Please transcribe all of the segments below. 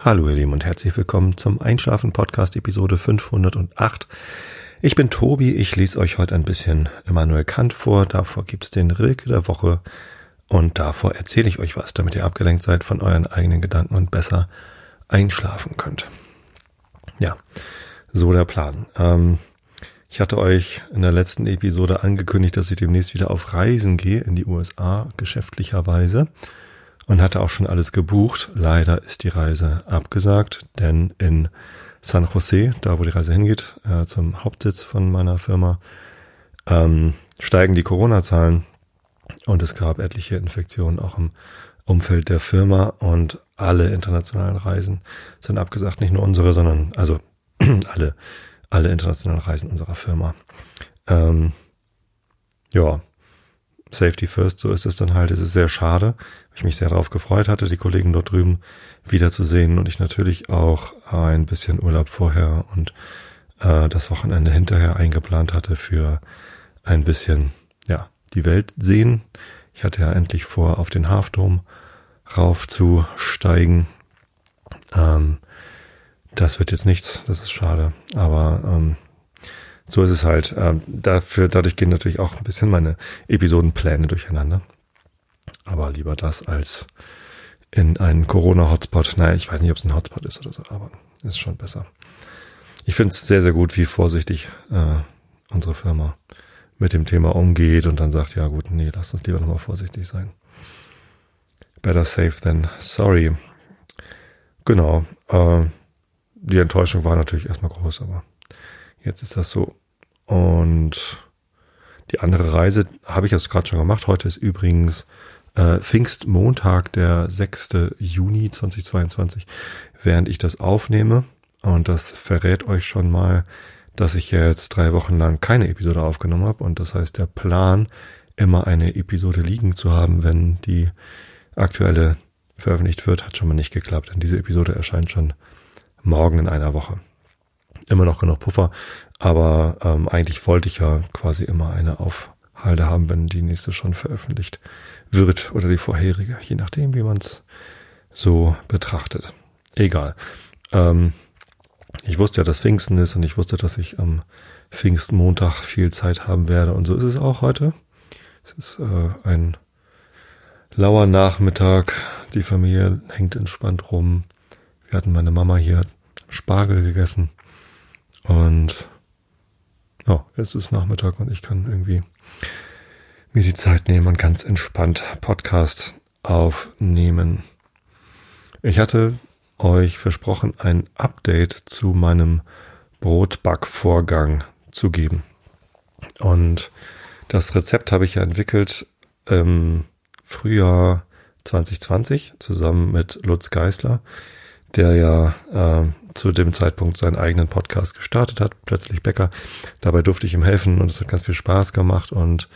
Hallo ihr Lieben und herzlich willkommen zum Einschlafen Podcast Episode 508. Ich bin Tobi, ich lese euch heute ein bisschen Immanuel Kant vor, davor gibt's den Rilke der Woche und davor erzähle ich euch was, damit ihr abgelenkt seid von euren eigenen Gedanken und besser einschlafen könnt. Ja, so der Plan. Ähm, ich hatte euch in der letzten Episode angekündigt, dass ich demnächst wieder auf Reisen gehe in die USA, geschäftlicherweise und hatte auch schon alles gebucht. Leider ist die Reise abgesagt, denn in San Jose, da wo die Reise hingeht, äh, zum Hauptsitz von meiner Firma, ähm, steigen die Corona-Zahlen und es gab etliche Infektionen auch im Umfeld der Firma und alle internationalen Reisen sind abgesagt, nicht nur unsere, sondern also alle, alle internationalen Reisen unserer Firma. Ähm, ja, Safety First, so ist es dann halt. Es ist sehr schade, ich mich sehr darauf gefreut hatte, die Kollegen dort drüben wiederzusehen und ich natürlich auch ein bisschen Urlaub vorher und äh, das Wochenende hinterher eingeplant hatte für ein bisschen, ja, die Welt sehen. Ich hatte ja endlich vor, auf den Hafturm raufzusteigen. Ähm, das wird jetzt nichts, das ist schade, aber ähm, so ist es halt. Ähm, dafür, dadurch gehen natürlich auch ein bisschen meine Episodenpläne durcheinander. Aber lieber das als in einen Corona-Hotspot. Naja, ich weiß nicht, ob es ein Hotspot ist oder so, aber ist schon besser. Ich finde es sehr, sehr gut, wie vorsichtig äh, unsere Firma mit dem Thema umgeht und dann sagt, ja gut, nee, lass uns lieber nochmal vorsichtig sein. Better safe than sorry. Genau. Äh, die Enttäuschung war natürlich erstmal groß, aber Jetzt ist das so. Und die andere Reise habe ich jetzt gerade schon gemacht. Heute ist übrigens äh, Pfingstmontag, der 6. Juni 2022, während ich das aufnehme. Und das verrät euch schon mal, dass ich jetzt drei Wochen lang keine Episode aufgenommen habe. Und das heißt, der Plan, immer eine Episode liegen zu haben, wenn die aktuelle veröffentlicht wird, hat schon mal nicht geklappt. Denn diese Episode erscheint schon morgen in einer Woche immer noch genug Puffer, aber ähm, eigentlich wollte ich ja quasi immer eine auf Halde haben, wenn die nächste schon veröffentlicht wird oder die vorherige, je nachdem, wie man es so betrachtet. Egal. Ähm, ich wusste ja, dass Pfingsten ist und ich wusste, dass ich am Pfingstmontag viel Zeit haben werde und so ist es auch heute. Es ist äh, ein lauer Nachmittag. Die Familie hängt entspannt rum. Wir hatten meine Mama hier Spargel gegessen. Und ja, es ist Nachmittag und ich kann irgendwie mir die Zeit nehmen und ganz entspannt Podcast aufnehmen. Ich hatte euch versprochen, ein Update zu meinem Brotbackvorgang zu geben. Und das Rezept habe ich ja entwickelt im Frühjahr 2020 zusammen mit Lutz Geisler, der ja äh, zu dem Zeitpunkt seinen eigenen Podcast gestartet hat, plötzlich Bäcker. Dabei durfte ich ihm helfen und es hat ganz viel Spaß gemacht und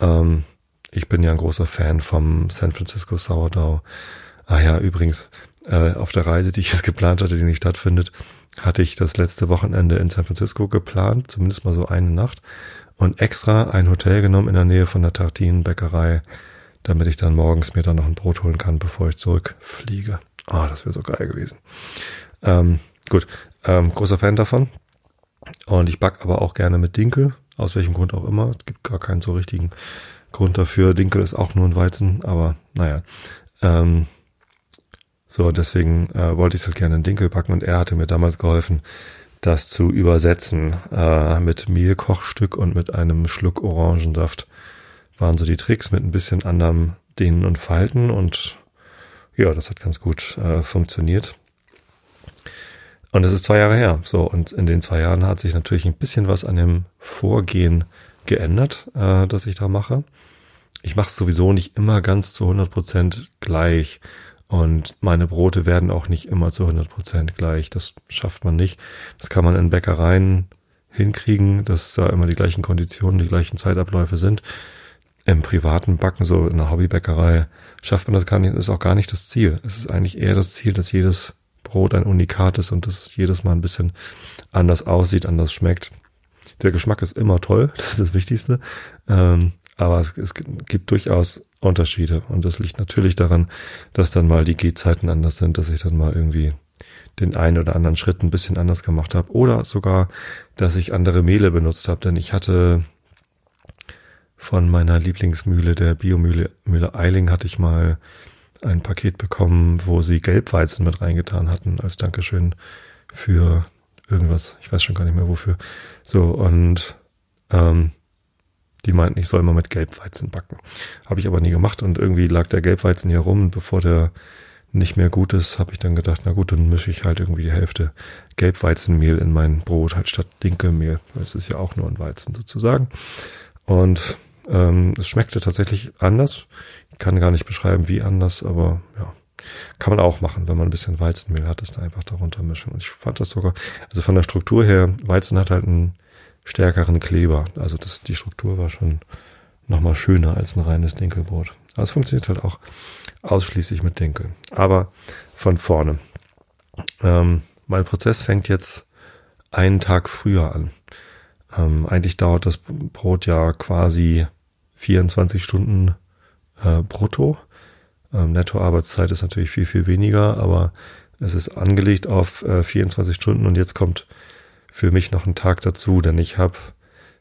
ähm, ich bin ja ein großer Fan vom San Francisco Sourdough. Ah ja, übrigens, äh, auf der Reise, die ich jetzt geplant hatte, die nicht stattfindet, hatte ich das letzte Wochenende in San Francisco geplant, zumindest mal so eine Nacht und extra ein Hotel genommen in der Nähe von der Tartinenbäckerei, damit ich dann morgens mir dann noch ein Brot holen kann, bevor ich zurückfliege. Ah, das wäre so geil gewesen. Ähm, Gut, ähm, großer Fan davon. Und ich back aber auch gerne mit Dinkel, aus welchem Grund auch immer. Es gibt gar keinen so richtigen Grund dafür. Dinkel ist auch nur ein Weizen, aber naja. Ähm, so, deswegen äh, wollte ich es halt gerne in Dinkel backen und er hatte mir damals geholfen, das zu übersetzen äh, mit Mehlkochstück und mit einem Schluck Orangensaft. Waren so die Tricks mit ein bisschen anderem Dehnen und Falten und ja, das hat ganz gut äh, funktioniert. Und es ist zwei Jahre her. So, und in den zwei Jahren hat sich natürlich ein bisschen was an dem Vorgehen geändert, äh, das ich da mache. Ich mache es sowieso nicht immer ganz zu 100 Prozent gleich. Und meine Brote werden auch nicht immer zu 100 Prozent gleich. Das schafft man nicht. Das kann man in Bäckereien hinkriegen, dass da immer die gleichen Konditionen, die gleichen Zeitabläufe sind. Im privaten Backen, so in der Hobbybäckerei, schafft man das gar nicht, ist auch gar nicht das Ziel. Es ist eigentlich eher das Ziel, dass jedes Brot ein Unikat ist und das jedes Mal ein bisschen anders aussieht, anders schmeckt. Der Geschmack ist immer toll, das ist das Wichtigste. Ähm, aber es, es, gibt durchaus Unterschiede und das liegt natürlich daran, dass dann mal die Gehzeiten anders sind, dass ich dann mal irgendwie den einen oder anderen Schritt ein bisschen anders gemacht habe oder sogar, dass ich andere Mehle benutzt habe, denn ich hatte von meiner Lieblingsmühle, der Biomühle Mühle Eiling, hatte ich mal ein Paket bekommen, wo sie Gelbweizen mit reingetan hatten als Dankeschön für irgendwas. Ich weiß schon gar nicht mehr wofür. So und ähm, die meinten, ich soll mal mit Gelbweizen backen. Habe ich aber nie gemacht und irgendwie lag der Gelbweizen hier rum. Bevor der nicht mehr gut ist, habe ich dann gedacht, na gut, dann mische ich halt irgendwie die Hälfte Gelbweizenmehl in mein Brot, halt statt Dinkelmehl. Es ist ja auch nur ein Weizen sozusagen. Und ähm, es schmeckte tatsächlich anders. Ich kann gar nicht beschreiben, wie anders, aber ja, kann man auch machen, wenn man ein bisschen Weizenmehl hat, da einfach darunter mischen. Und ich fand das sogar, also von der Struktur her, Weizen hat halt einen stärkeren Kleber. Also das, die Struktur war schon nochmal schöner als ein reines Dinkelbrot. Aber es funktioniert halt auch ausschließlich mit Dinkel. Aber von vorne. Ähm, mein Prozess fängt jetzt einen Tag früher an. Ähm, eigentlich dauert das Brot ja quasi 24 Stunden äh, brutto. Ähm, Nettoarbeitszeit ist natürlich viel, viel weniger, aber es ist angelegt auf äh, 24 Stunden und jetzt kommt für mich noch ein Tag dazu, denn ich habe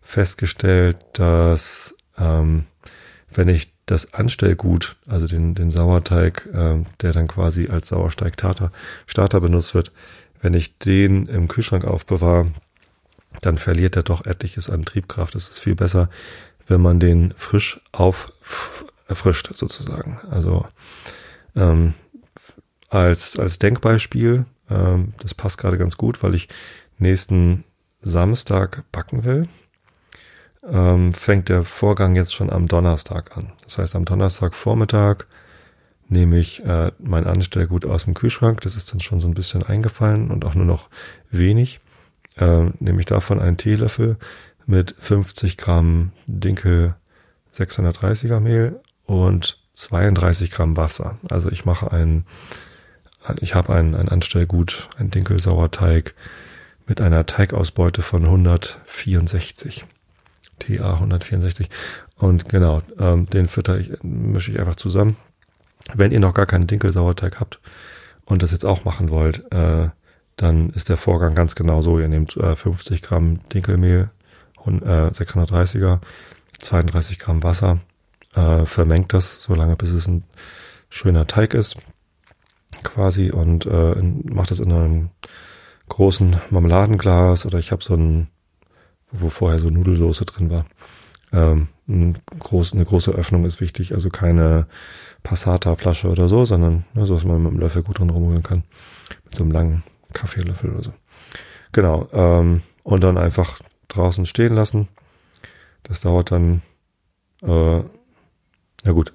festgestellt, dass ähm, wenn ich das Anstellgut, also den, den Sauerteig, äh, der dann quasi als Sauersteig-Starter Starter benutzt wird, wenn ich den im Kühlschrank aufbewahre, dann verliert er doch etliches an Triebkraft. Es ist viel besser, wenn man den frisch auffrischt sozusagen. Also ähm, als, als Denkbeispiel, ähm, das passt gerade ganz gut, weil ich nächsten Samstag backen will, ähm, fängt der Vorgang jetzt schon am Donnerstag an. Das heißt, am Donnerstagvormittag nehme ich äh, mein Anstellgut aus dem Kühlschrank. Das ist dann schon so ein bisschen eingefallen und auch nur noch wenig. Äh, nehme ich davon einen Teelöffel mit 50 Gramm Dinkel 630er Mehl und 32 Gramm Wasser. Also ich mache ein, ich habe ein, ein Anstellgut, ein Dinkelsauerteig mit einer Teigausbeute von 164. TA 164. Und genau, ähm, den fütter ich, mische ich einfach zusammen. Wenn ihr noch gar keinen Dinkelsauerteig habt und das jetzt auch machen wollt, äh, dann ist der Vorgang ganz genau so. Ihr nehmt äh, 50 Gramm Dinkelmehl, und, äh, 630er, 32 Gramm Wasser, äh, vermengt das so lange, bis es ein schöner Teig ist, quasi, und äh, in, macht das in einem großen Marmeladenglas oder ich habe so ein, wo vorher so Nudelsoße drin war. Ähm, ein groß, eine große Öffnung ist wichtig, also keine Passata-Flasche oder so, sondern ne, so, dass man mit dem Löffel gut drin rumrühren kann. Mit so einem langen Kaffeelöffel oder so. Genau. Ähm, und dann einfach draußen stehen lassen. Das dauert dann, äh, ja gut,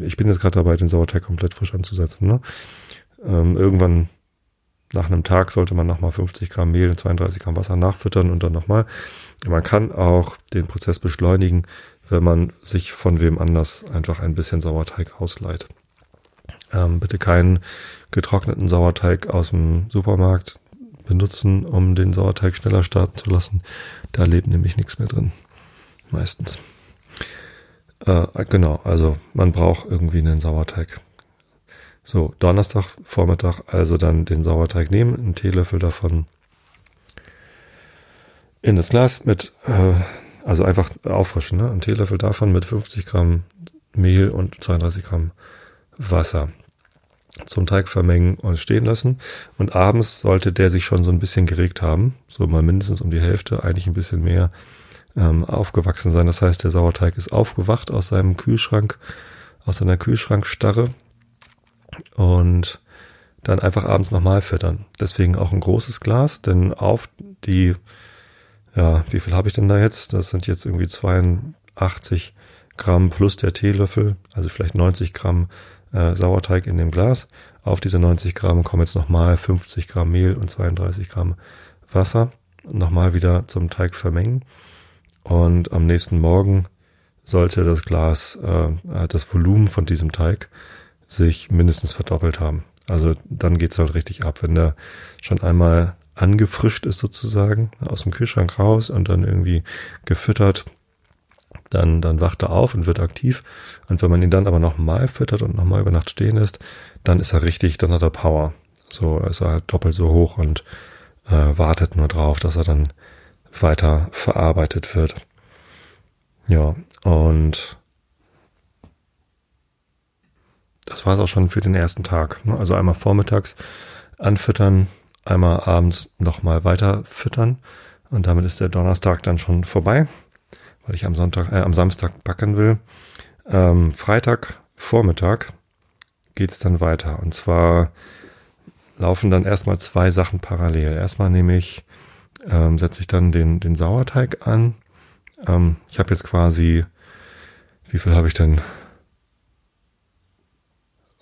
ich bin jetzt gerade dabei, den Sauerteig komplett frisch anzusetzen. Ne? Ähm, irgendwann nach einem Tag sollte man nochmal 50 Gramm Mehl und 32 Gramm Wasser nachfüttern und dann nochmal. Man kann auch den Prozess beschleunigen, wenn man sich von wem anders einfach ein bisschen Sauerteig ausleiht. Ähm, bitte keinen getrockneten Sauerteig aus dem Supermarkt benutzen, um den Sauerteig schneller starten zu lassen. Da lebt nämlich nichts mehr drin. Meistens. Äh, genau, also man braucht irgendwie einen Sauerteig. So, Donnerstag Vormittag also dann den Sauerteig nehmen, einen Teelöffel davon in das Glas mit, äh, also einfach auffrischen, ne? Ein Teelöffel davon mit 50 Gramm Mehl und 32 Gramm Wasser zum Teig vermengen und stehen lassen. Und abends sollte der sich schon so ein bisschen geregt haben, so mal mindestens um die Hälfte, eigentlich ein bisschen mehr ähm, aufgewachsen sein. Das heißt, der Sauerteig ist aufgewacht aus seinem Kühlschrank, aus seiner Kühlschrankstarre und dann einfach abends nochmal füttern. Deswegen auch ein großes Glas, denn auf die, ja, wie viel habe ich denn da jetzt? Das sind jetzt irgendwie 82 Gramm plus der Teelöffel, also vielleicht 90 Gramm äh, Sauerteig in dem Glas. Auf diese 90 Gramm kommen jetzt nochmal 50 Gramm Mehl und 32 Gramm Wasser. Nochmal wieder zum Teig vermengen. Und am nächsten Morgen sollte das Glas, äh, das Volumen von diesem Teig sich mindestens verdoppelt haben. Also dann geht's halt richtig ab, wenn der schon einmal angefrischt ist sozusagen, aus dem Kühlschrank raus und dann irgendwie gefüttert, dann, dann wacht er auf und wird aktiv. Und wenn man ihn dann aber nochmal füttert und nochmal über Nacht stehen lässt, dann ist er richtig, dann hat er Power. So ist er halt doppelt so hoch und äh, wartet nur drauf, dass er dann weiter verarbeitet wird. Ja, und das war es auch schon für den ersten Tag. Ne? Also einmal vormittags anfüttern, einmal abends nochmal weiter füttern und damit ist der Donnerstag dann schon vorbei, weil ich am Sonntag, äh, am Samstag backen will. Ähm, Freitag Vormittag geht's dann weiter und zwar laufen dann erstmal zwei Sachen parallel. Erstmal nehme ich, ähm, setze ich dann den, den Sauerteig an. Ähm, ich habe jetzt quasi, wie viel habe ich denn?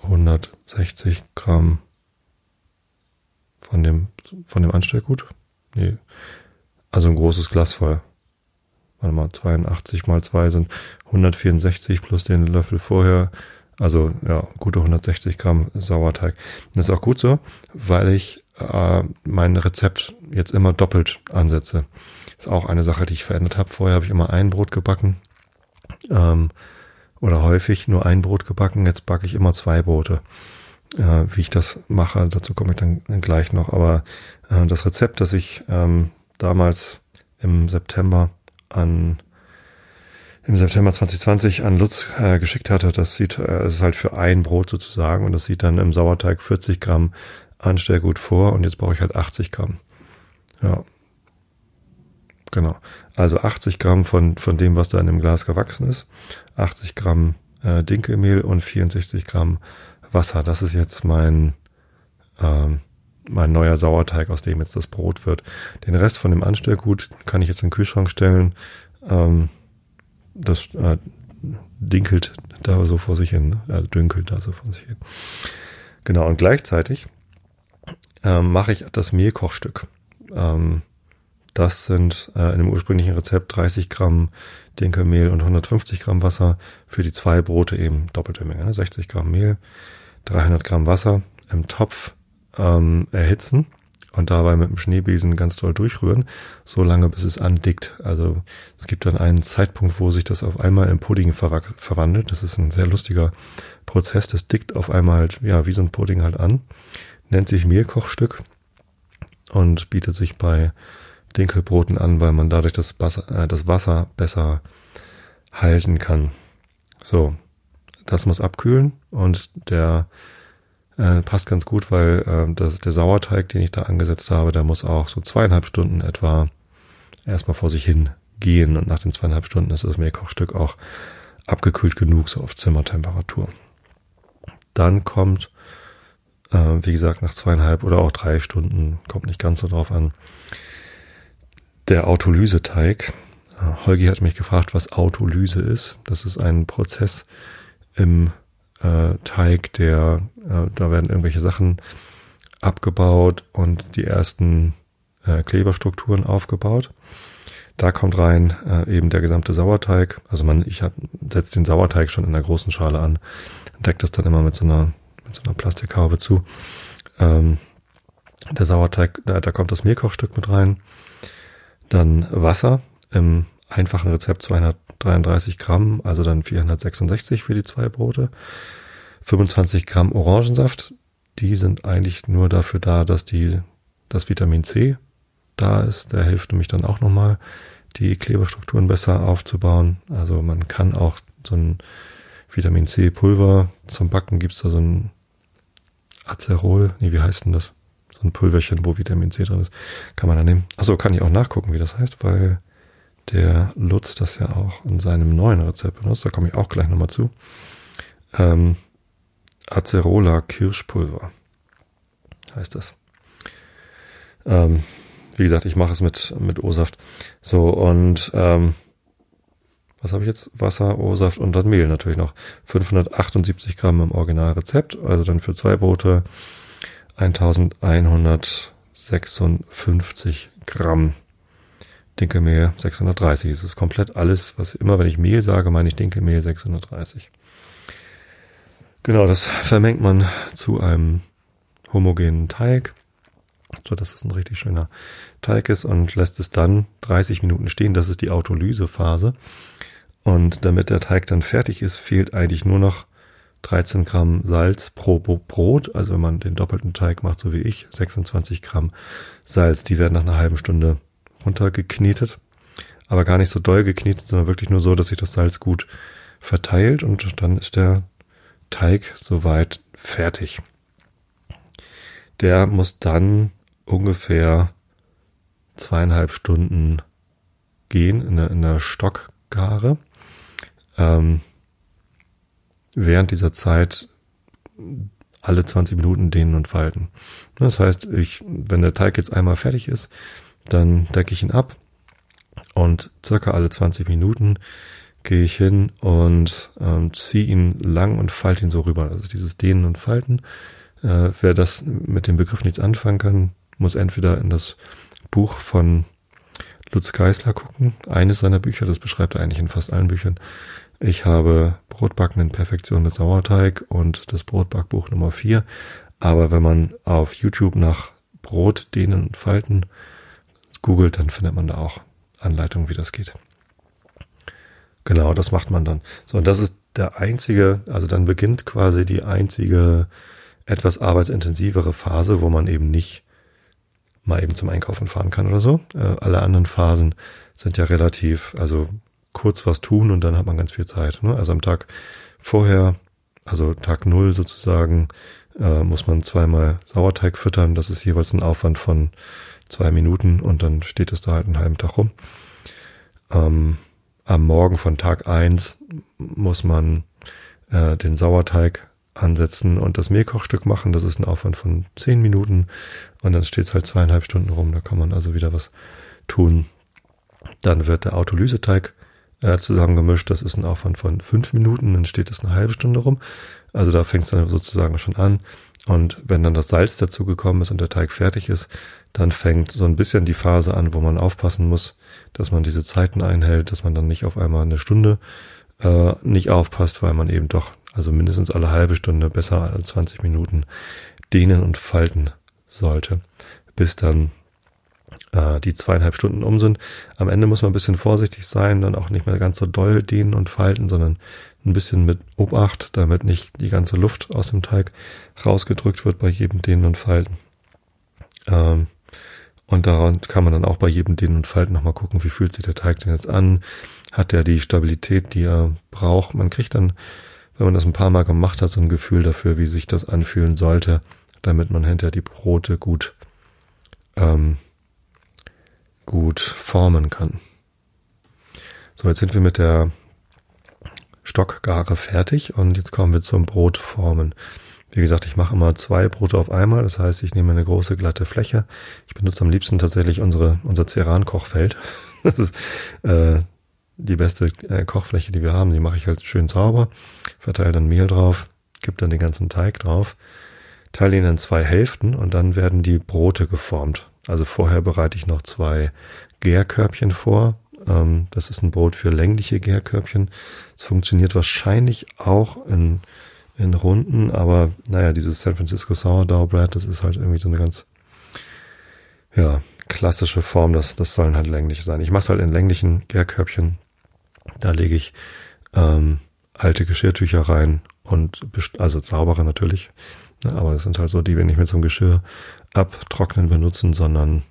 160 Gramm von dem, von dem Anstellgut. Nee. Also ein großes Glas voll. Warte mal, 82 mal 2 sind 164 plus den Löffel vorher also ja, gute 160 Gramm Sauerteig. Das ist auch gut so, weil ich äh, mein Rezept jetzt immer doppelt ansetze. Ist auch eine Sache, die ich verändert habe. Vorher habe ich immer ein Brot gebacken ähm, oder häufig nur ein Brot gebacken. Jetzt backe ich immer zwei Brote. Äh, wie ich das mache, dazu komme ich dann, dann gleich noch. Aber äh, das Rezept, das ich ähm, damals im September an im September 2020 an Lutz äh, geschickt hatte. Das sieht, äh, ist halt für ein Brot sozusagen und das sieht dann im Sauerteig 40 Gramm Anstellgut vor und jetzt brauche ich halt 80 Gramm. Ja. Genau. Also 80 Gramm von, von dem, was da in dem Glas gewachsen ist. 80 Gramm äh, Dinkelmehl und 64 Gramm Wasser. Das ist jetzt mein, ähm, mein neuer Sauerteig, aus dem jetzt das Brot wird. Den Rest von dem Anstellgut kann ich jetzt in den Kühlschrank stellen. Ähm, das äh, dinkelt da so vor sich hin, ne? also dünkelt da so vor sich hin. Genau, und gleichzeitig ähm, mache ich das Mehlkochstück. Ähm, das sind äh, in dem ursprünglichen Rezept 30 Gramm Dinkelmehl und 150 Gramm Wasser. Für die zwei Brote eben doppelte Menge, ne? 60 Gramm Mehl, 300 Gramm Wasser im Topf ähm, erhitzen und dabei mit dem Schneebesen ganz doll durchrühren, so lange bis es andickt. Also es gibt dann einen Zeitpunkt, wo sich das auf einmal im Pudding ver verwandelt. Das ist ein sehr lustiger Prozess. Das dickt auf einmal halt, ja, wie so ein Pudding halt an. Nennt sich Mehlkochstück und bietet sich bei Dinkelbroten an, weil man dadurch das Wasser, äh, das Wasser besser halten kann. So, das muss abkühlen und der äh, passt ganz gut, weil äh, das, der Sauerteig, den ich da angesetzt habe, der muss auch so zweieinhalb Stunden etwa erstmal vor sich hin gehen. Und nach den zweieinhalb Stunden ist das Mehlkochstück auch abgekühlt genug, so auf Zimmertemperatur. Dann kommt, äh, wie gesagt, nach zweieinhalb oder auch drei Stunden, kommt nicht ganz so drauf an, der Autolyseteig. Äh, Holgi hat mich gefragt, was Autolyse ist. Das ist ein Prozess im äh, Teig, der, äh, da werden irgendwelche Sachen abgebaut und die ersten äh, Kleberstrukturen aufgebaut. Da kommt rein äh, eben der gesamte Sauerteig. Also man, ich setze den Sauerteig schon in der großen Schale an, deckt das dann immer mit so einer, mit so einer Plastikhaube zu. Ähm, der Sauerteig, da, da kommt das Mehlkochstück mit rein. Dann Wasser im einfachen Rezept 233 Gramm, also dann 466 für die zwei Brote. 25 Gramm Orangensaft, die sind eigentlich nur dafür da, dass die, das Vitamin C da ist. Der hilft nämlich dann auch nochmal, die Kleberstrukturen besser aufzubauen. Also man kann auch so ein Vitamin C Pulver zum Backen gibt's da so ein Acerol, nee, wie heißt denn das? So ein Pulverchen, wo Vitamin C drin ist. Kann man da nehmen. Achso, kann ich auch nachgucken, wie das heißt, weil der Lutz das ja auch in seinem neuen Rezept benutzt. Da komme ich auch gleich nochmal zu. Ähm, Acerola Kirschpulver heißt das. Ähm, wie gesagt, ich mache es mit, mit O-Saft. So, und ähm, was habe ich jetzt? Wasser, O-Saft und dann Mehl natürlich noch. 578 Gramm im Originalrezept, also dann für zwei Brote 1156 Gramm. Dinkelmehl 630. Es ist komplett alles, was immer, wenn ich Mehl sage, meine ich Dinkelmehl 630. Genau, das vermengt man zu einem homogenen Teig, so dass es ein richtig schöner Teig ist und lässt es dann 30 Minuten stehen. Das ist die Autolysephase. Und damit der Teig dann fertig ist, fehlt eigentlich nur noch 13 Gramm Salz pro Brot. Also wenn man den doppelten Teig macht, so wie ich, 26 Gramm Salz. Die werden nach einer halben Stunde runtergeknetet. Aber gar nicht so doll geknetet, sondern wirklich nur so, dass sich das Salz gut verteilt und dann ist der Teig soweit fertig. Der muss dann ungefähr zweieinhalb Stunden gehen in der, in der Stockgare. Ähm, während dieser Zeit alle 20 Minuten dehnen und falten. Das heißt, ich, wenn der Teig jetzt einmal fertig ist, dann decke ich ihn ab und circa alle 20 Minuten gehe ich hin und ähm, ziehe ihn lang und falte ihn so rüber. Also dieses Dehnen und Falten. Äh, wer das mit dem Begriff nichts anfangen kann, muss entweder in das Buch von Lutz Geisler gucken. Eines seiner Bücher, das beschreibt er eigentlich in fast allen Büchern. Ich habe Brotbacken in Perfektion mit Sauerteig und das Brotbackbuch Nummer 4. Aber wenn man auf YouTube nach Brot dehnen und falten googelt, dann findet man da auch Anleitungen, wie das geht. Genau, das macht man dann. So, und das ist der einzige, also dann beginnt quasi die einzige etwas arbeitsintensivere Phase, wo man eben nicht mal eben zum Einkaufen fahren kann oder so. Äh, alle anderen Phasen sind ja relativ, also kurz was tun und dann hat man ganz viel Zeit. Ne? Also am Tag vorher, also Tag null sozusagen, äh, muss man zweimal Sauerteig füttern. Das ist jeweils ein Aufwand von zwei Minuten und dann steht es da halt einen halben Tag rum. Ähm, am Morgen von Tag eins muss man äh, den Sauerteig ansetzen und das Mehlkochstück machen. Das ist ein Aufwand von zehn Minuten und dann steht es halt zweieinhalb Stunden rum. Da kann man also wieder was tun. Dann wird der Autolyseteig äh, zusammengemischt. Das ist ein Aufwand von fünf Minuten. Dann steht es eine halbe Stunde rum. Also da fängt es dann sozusagen schon an. Und wenn dann das Salz dazu gekommen ist und der Teig fertig ist, dann fängt so ein bisschen die Phase an, wo man aufpassen muss, dass man diese Zeiten einhält, dass man dann nicht auf einmal eine Stunde äh, nicht aufpasst, weil man eben doch also mindestens alle halbe Stunde, besser als 20 Minuten dehnen und falten sollte, bis dann äh, die zweieinhalb Stunden um sind. Am Ende muss man ein bisschen vorsichtig sein, dann auch nicht mehr ganz so doll dehnen und falten, sondern ein bisschen mit Obacht, damit nicht die ganze Luft aus dem Teig rausgedrückt wird bei jedem Dehnen und Falten. Ähm, und daran kann man dann auch bei jedem Dehnen und Falten nochmal gucken, wie fühlt sich der Teig denn jetzt an? Hat er die Stabilität, die er braucht? Man kriegt dann wenn man das ein paar Mal gemacht hat, so ein Gefühl dafür, wie sich das anfühlen sollte, damit man hinterher die Brote gut, ähm, gut formen kann. So, jetzt sind wir mit der Stockgare fertig und jetzt kommen wir zum Brotformen. Wie gesagt, ich mache immer zwei Brote auf einmal. Das heißt, ich nehme eine große glatte Fläche. Ich benutze am liebsten tatsächlich unsere, unser Ceran-Kochfeld. Das ist äh, die beste äh, Kochfläche, die wir haben, die mache ich halt schön sauber, verteile dann Mehl drauf, gebe dann den ganzen Teig drauf, teile ihn in zwei Hälften und dann werden die Brote geformt. Also vorher bereite ich noch zwei Gärkörbchen vor. Ähm, das ist ein Brot für längliche Gärkörbchen. Es funktioniert wahrscheinlich auch in, in Runden, aber naja, dieses San Francisco Sourdough Bread, das ist halt irgendwie so eine ganz, ja, klassische Form, das, das sollen halt länglich sein. Ich mache es halt in länglichen Gärkörbchen da lege ich ähm, alte Geschirrtücher rein und also saubere natürlich, ne, aber das sind halt so, die wir nicht so einem Geschirr abtrocknen benutzen, sondern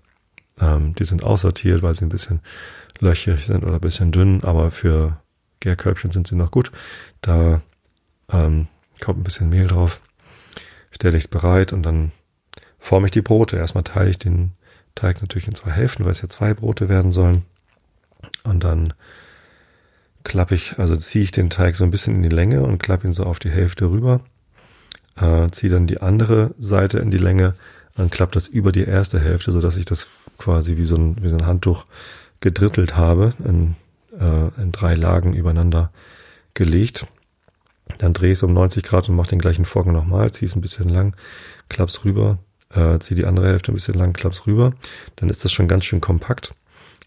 ähm, die sind aussortiert, weil sie ein bisschen löcherig sind oder ein bisschen dünn, aber für Gärkörbchen sind sie noch gut. Da ähm, kommt ein bisschen Mehl drauf, stelle ich es bereit und dann forme ich die Brote. Erstmal teile ich den Teig natürlich in zwei Hälften, weil es ja zwei Brote werden sollen. Und dann klappe ich, also ziehe ich den Teig so ein bisschen in die Länge und klappe ihn so auf die Hälfte rüber, äh, ziehe dann die andere Seite in die Länge und klappe das über die erste Hälfte, so dass ich das quasi wie so ein, wie so ein Handtuch gedrittelt habe, in, äh, in drei Lagen übereinander gelegt. Dann drehe ich es um 90 Grad und mache den gleichen Vorgang nochmal, ziehe es ein bisschen lang, klapp's rüber, äh, ziehe die andere Hälfte ein bisschen lang, klapp's rüber. Dann ist das schon ganz schön kompakt.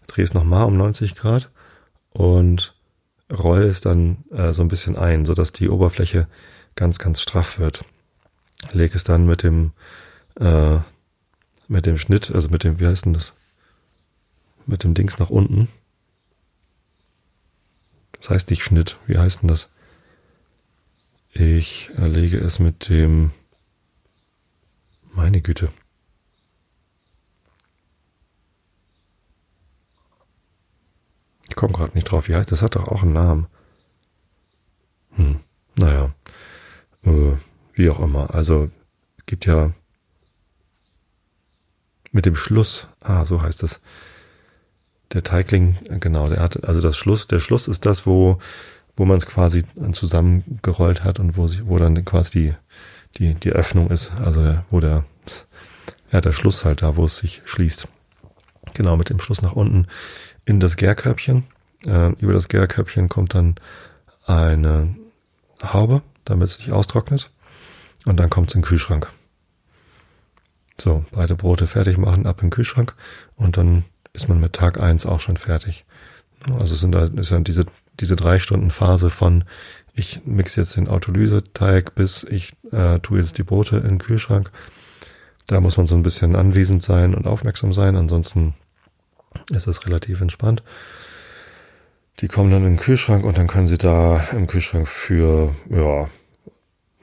Drehe es nochmal um 90 Grad und roll es dann äh, so ein bisschen ein, so dass die Oberfläche ganz, ganz straff wird. Leg es dann mit dem, äh, mit dem Schnitt, also mit dem, wie heißt denn das? Mit dem Dings nach unten. Das heißt nicht Schnitt, wie heißt denn das? Ich lege es mit dem, meine Güte. Ich komme gerade nicht drauf. Wie heißt das? Hat doch auch einen Namen. Hm, naja. Äh, wie auch immer. Also gibt ja mit dem Schluss, ah, so heißt es. Der Teigling, genau, der hat, also das Schluss, der Schluss ist das, wo, wo man es quasi zusammengerollt hat und wo sich, wo dann quasi die, die, die Öffnung ist, also wo der, ja, der Schluss halt da, wo es sich schließt. Genau, mit dem Schluss nach unten in das Gärkörbchen. Äh, über das Gärkörbchen kommt dann eine Haube, damit es sich austrocknet. Und dann kommt es in den Kühlschrank. So, beide Brote fertig machen, ab in den Kühlschrank und dann ist man mit Tag eins auch schon fertig. Also sind da, ist ja diese, diese drei Stunden Phase von ich mixe jetzt den Autolyseteig bis ich äh, tue jetzt die Brote in den Kühlschrank. Da muss man so ein bisschen anwesend sein und aufmerksam sein, ansonsten ist es relativ entspannt. Die kommen dann in den Kühlschrank und dann können sie da im Kühlschrank für ja,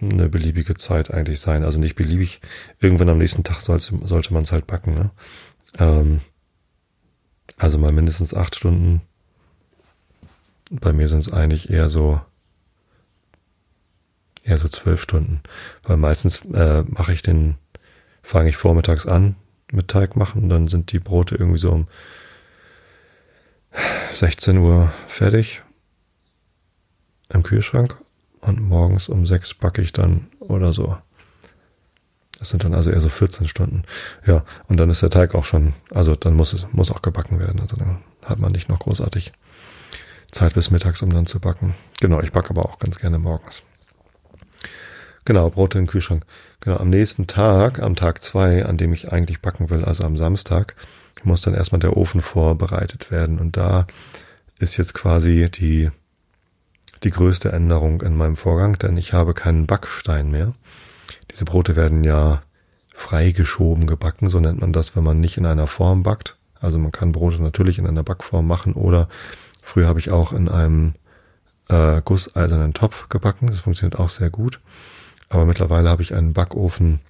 eine beliebige Zeit eigentlich sein. Also nicht beliebig. Irgendwann am nächsten Tag sollte, sollte man es halt backen. Ne? Ähm, also mal mindestens acht Stunden. Bei mir sind es eigentlich eher so eher so zwölf Stunden. Weil meistens äh, mache ich den, fange ich vormittags an mit Teig machen, dann sind die Brote irgendwie so um 16 Uhr fertig im Kühlschrank und morgens um sechs backe ich dann oder so. Das sind dann also eher so 14 Stunden. Ja, und dann ist der Teig auch schon, also dann muss es, muss auch gebacken werden. Also dann hat man nicht noch großartig Zeit bis mittags, um dann zu backen. Genau, ich backe aber auch ganz gerne morgens. Genau, Brote in den Kühlschrank. Genau, am nächsten Tag, am Tag zwei, an dem ich eigentlich backen will, also am Samstag, muss dann erstmal der Ofen vorbereitet werden. Und da ist jetzt quasi die die größte Änderung in meinem Vorgang, denn ich habe keinen Backstein mehr. Diese Brote werden ja freigeschoben gebacken, so nennt man das, wenn man nicht in einer Form backt. Also man kann Brote natürlich in einer Backform machen oder früher habe ich auch in einem äh, gusseisernen Topf gebacken. Das funktioniert auch sehr gut. Aber mittlerweile habe ich einen Backofen,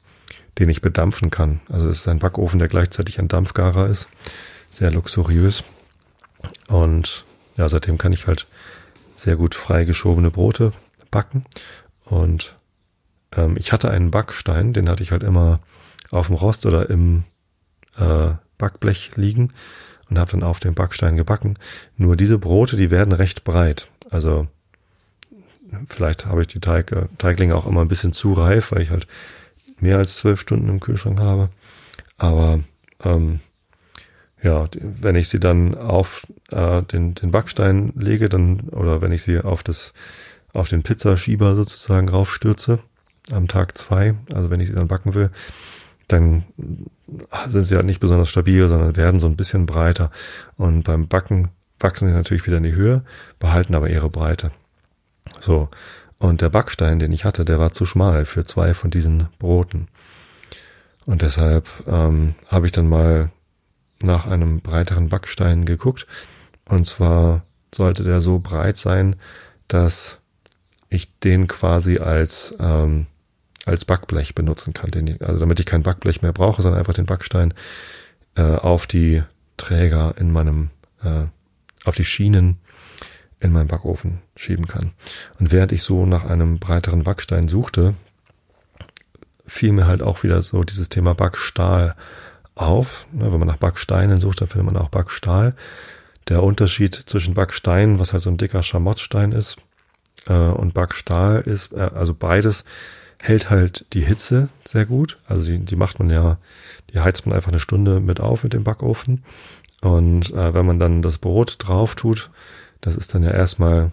den ich bedampfen kann. Also es ist ein Backofen, der gleichzeitig ein Dampfgarer ist. Sehr luxuriös. Und ja, seitdem kann ich halt sehr gut freigeschobene Brote backen. Und ähm, ich hatte einen Backstein, den hatte ich halt immer auf dem Rost oder im äh, Backblech liegen und habe dann auf dem Backstein gebacken. Nur diese Brote, die werden recht breit. Also vielleicht habe ich die Teig, äh, Teiglinge auch immer ein bisschen zu reif, weil ich halt mehr als zwölf Stunden im Kühlschrank habe. Aber ähm, ja, wenn ich sie dann auf äh, den, den Backstein lege, dann, oder wenn ich sie auf das, auf den Pizzaschieber sozusagen raufstürze, am Tag zwei, also wenn ich sie dann backen will, dann sind sie halt nicht besonders stabil, sondern werden so ein bisschen breiter. Und beim Backen wachsen sie natürlich wieder in die Höhe, behalten aber ihre Breite. So. Und der Backstein, den ich hatte, der war zu schmal für zwei von diesen Broten. Und deshalb ähm, habe ich dann mal nach einem breiteren Backstein geguckt. Und zwar sollte der so breit sein, dass ich den quasi als, ähm, als Backblech benutzen kann. Den, also damit ich kein Backblech mehr brauche, sondern einfach den Backstein äh, auf die Träger in meinem, äh, auf die Schienen in meinen Backofen schieben kann. Und während ich so nach einem breiteren Backstein suchte, fiel mir halt auch wieder so dieses Thema Backstahl auf. Ne, wenn man nach Backsteinen sucht, dann findet man auch Backstahl. Der Unterschied zwischen Backstein, was halt so ein dicker Schamottstein ist, äh, und Backstahl ist, äh, also beides hält halt die Hitze sehr gut. Also die, die macht man ja, die heizt man einfach eine Stunde mit auf mit dem Backofen. Und äh, wenn man dann das Brot drauf tut, das ist dann ja erstmal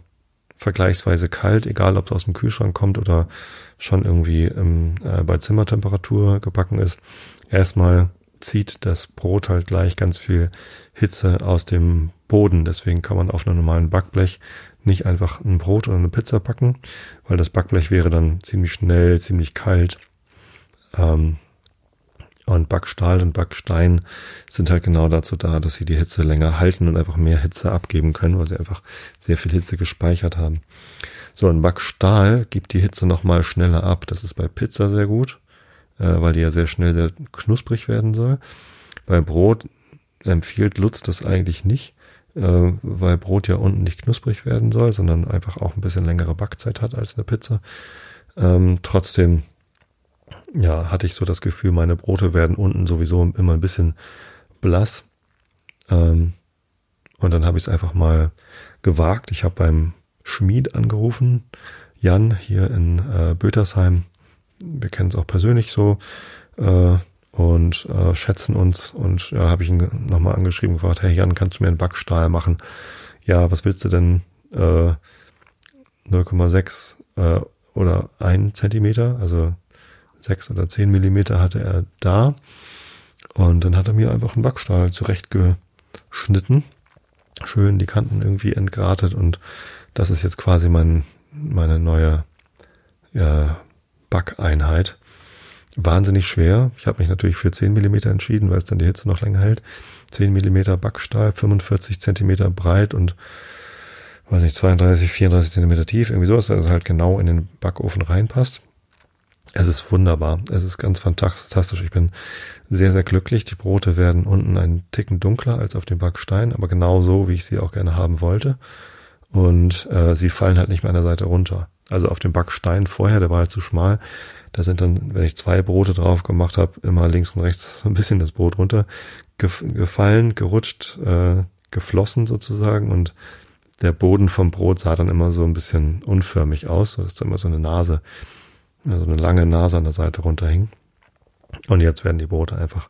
vergleichsweise kalt, egal ob es aus dem Kühlschrank kommt oder schon irgendwie im, äh, bei Zimmertemperatur gebacken ist. Erstmal zieht das Brot halt gleich ganz viel Hitze aus dem Boden. Deswegen kann man auf einem normalen Backblech nicht einfach ein Brot oder eine Pizza backen, weil das Backblech wäre dann ziemlich schnell, ziemlich kalt. Ähm, Und Backstahl und Backstein sind halt genau dazu da, dass sie die Hitze länger halten und einfach mehr Hitze abgeben können, weil sie einfach sehr viel Hitze gespeichert haben. So, ein Backstahl gibt die Hitze nochmal schneller ab. Das ist bei Pizza sehr gut, äh, weil die ja sehr schnell sehr knusprig werden soll. Bei Brot empfiehlt Lutz das eigentlich nicht, äh, weil Brot ja unten nicht knusprig werden soll, sondern einfach auch ein bisschen längere Backzeit hat als eine Pizza. Ähm, trotzdem, ja, hatte ich so das Gefühl, meine Brote werden unten sowieso immer ein bisschen blass. Ähm, und dann habe ich es einfach mal gewagt. Ich habe beim Schmied angerufen, Jan hier in äh, Bötersheim. Wir kennen es auch persönlich so. Äh, und äh, schätzen uns. Und ja, habe ich ihn nochmal angeschrieben gefragt, hey Jan, kannst du mir einen Backstahl machen? Ja, was willst du denn? Äh, 0,6 äh, oder 1 Zentimeter, also 6 oder 10 Millimeter hatte er da. Und dann hat er mir einfach einen Backstahl zurechtgeschnitten. Schön die Kanten irgendwie entgratet und das ist jetzt quasi mein, meine neue ja, Backeinheit wahnsinnig schwer. Ich habe mich natürlich für 10 Millimeter entschieden, weil es dann die Hitze noch länger hält. 10 Millimeter Backstahl, 45 Zentimeter breit und weiß nicht, 32, 34 Zentimeter tief, irgendwie sowas, also halt genau in den Backofen reinpasst. Es ist wunderbar. Es ist ganz fantastisch. Ich bin sehr, sehr glücklich. Die Brote werden unten einen Ticken dunkler als auf dem Backstein, aber genau so, wie ich sie auch gerne haben wollte. Und äh, sie fallen halt nicht mehr an der Seite runter. Also auf dem Backstein vorher, der war halt zu schmal. Da sind dann, wenn ich zwei Brote drauf gemacht habe, immer links und rechts so ein bisschen das Brot runter gefallen, gerutscht, äh, geflossen sozusagen und der Boden vom Brot sah dann immer so ein bisschen unförmig aus, so dass immer so eine Nase, also eine lange Nase an der Seite runterhing. Und jetzt werden die Brote einfach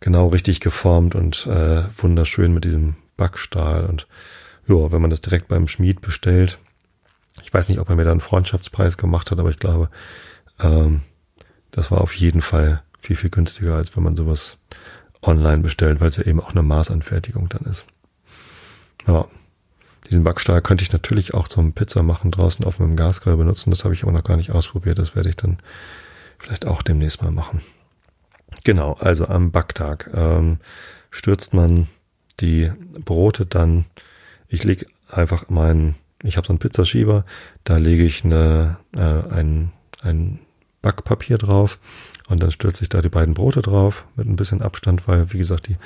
genau richtig geformt und äh, wunderschön mit diesem Backstahl und ja, wenn man das direkt beim Schmied bestellt, ich weiß nicht, ob er mir da einen Freundschaftspreis gemacht hat, aber ich glaube, ähm, das war auf jeden Fall viel, viel günstiger, als wenn man sowas online bestellt, weil es ja eben auch eine Maßanfertigung dann ist. Ja, diesen Backstahl könnte ich natürlich auch zum Pizza machen draußen auf meinem Gasgrill benutzen. Das habe ich aber noch gar nicht ausprobiert. Das werde ich dann vielleicht auch demnächst mal machen. Genau, also am Backtag ähm, stürzt man die Brote dann. Ich lege einfach meinen, ich habe so einen Pizzaschieber, da lege ich eine, äh, ein, ein Backpapier drauf und dann stürze ich da die beiden Brote drauf mit ein bisschen Abstand, weil wie gesagt, die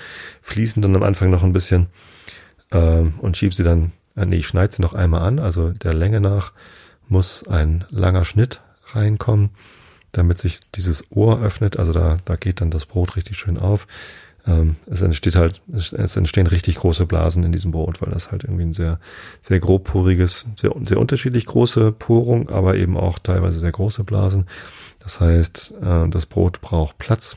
fließen dann am Anfang noch ein bisschen ähm, und schiebe sie dann, äh, nee, ich schneide sie noch einmal an, also der Länge nach muss ein langer Schnitt reinkommen, damit sich dieses Ohr öffnet, also da, da geht dann das Brot richtig schön auf. Ähm, es entsteht halt, es entstehen richtig große Blasen in diesem Brot, weil das halt irgendwie ein sehr, sehr grobporiges, sehr, sehr unterschiedlich große Porung, aber eben auch teilweise sehr große Blasen. Das heißt, äh, das Brot braucht Platz.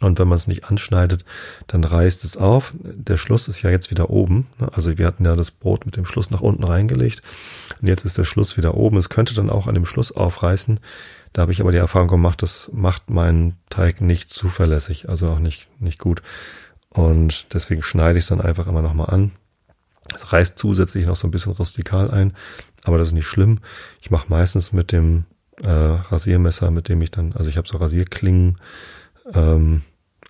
Und wenn man es nicht anschneidet, dann reißt es auf. Der Schluss ist ja jetzt wieder oben. Ne? Also wir hatten ja das Brot mit dem Schluss nach unten reingelegt. Und jetzt ist der Schluss wieder oben. Es könnte dann auch an dem Schluss aufreißen. Da habe ich aber die Erfahrung gemacht, das macht meinen Teig nicht zuverlässig, also auch nicht, nicht gut. Und deswegen schneide ich es dann einfach immer nochmal an. Es reißt zusätzlich noch so ein bisschen rustikal ein, aber das ist nicht schlimm. Ich mache meistens mit dem äh, Rasiermesser, mit dem ich dann, also ich habe so Rasierklingen ähm,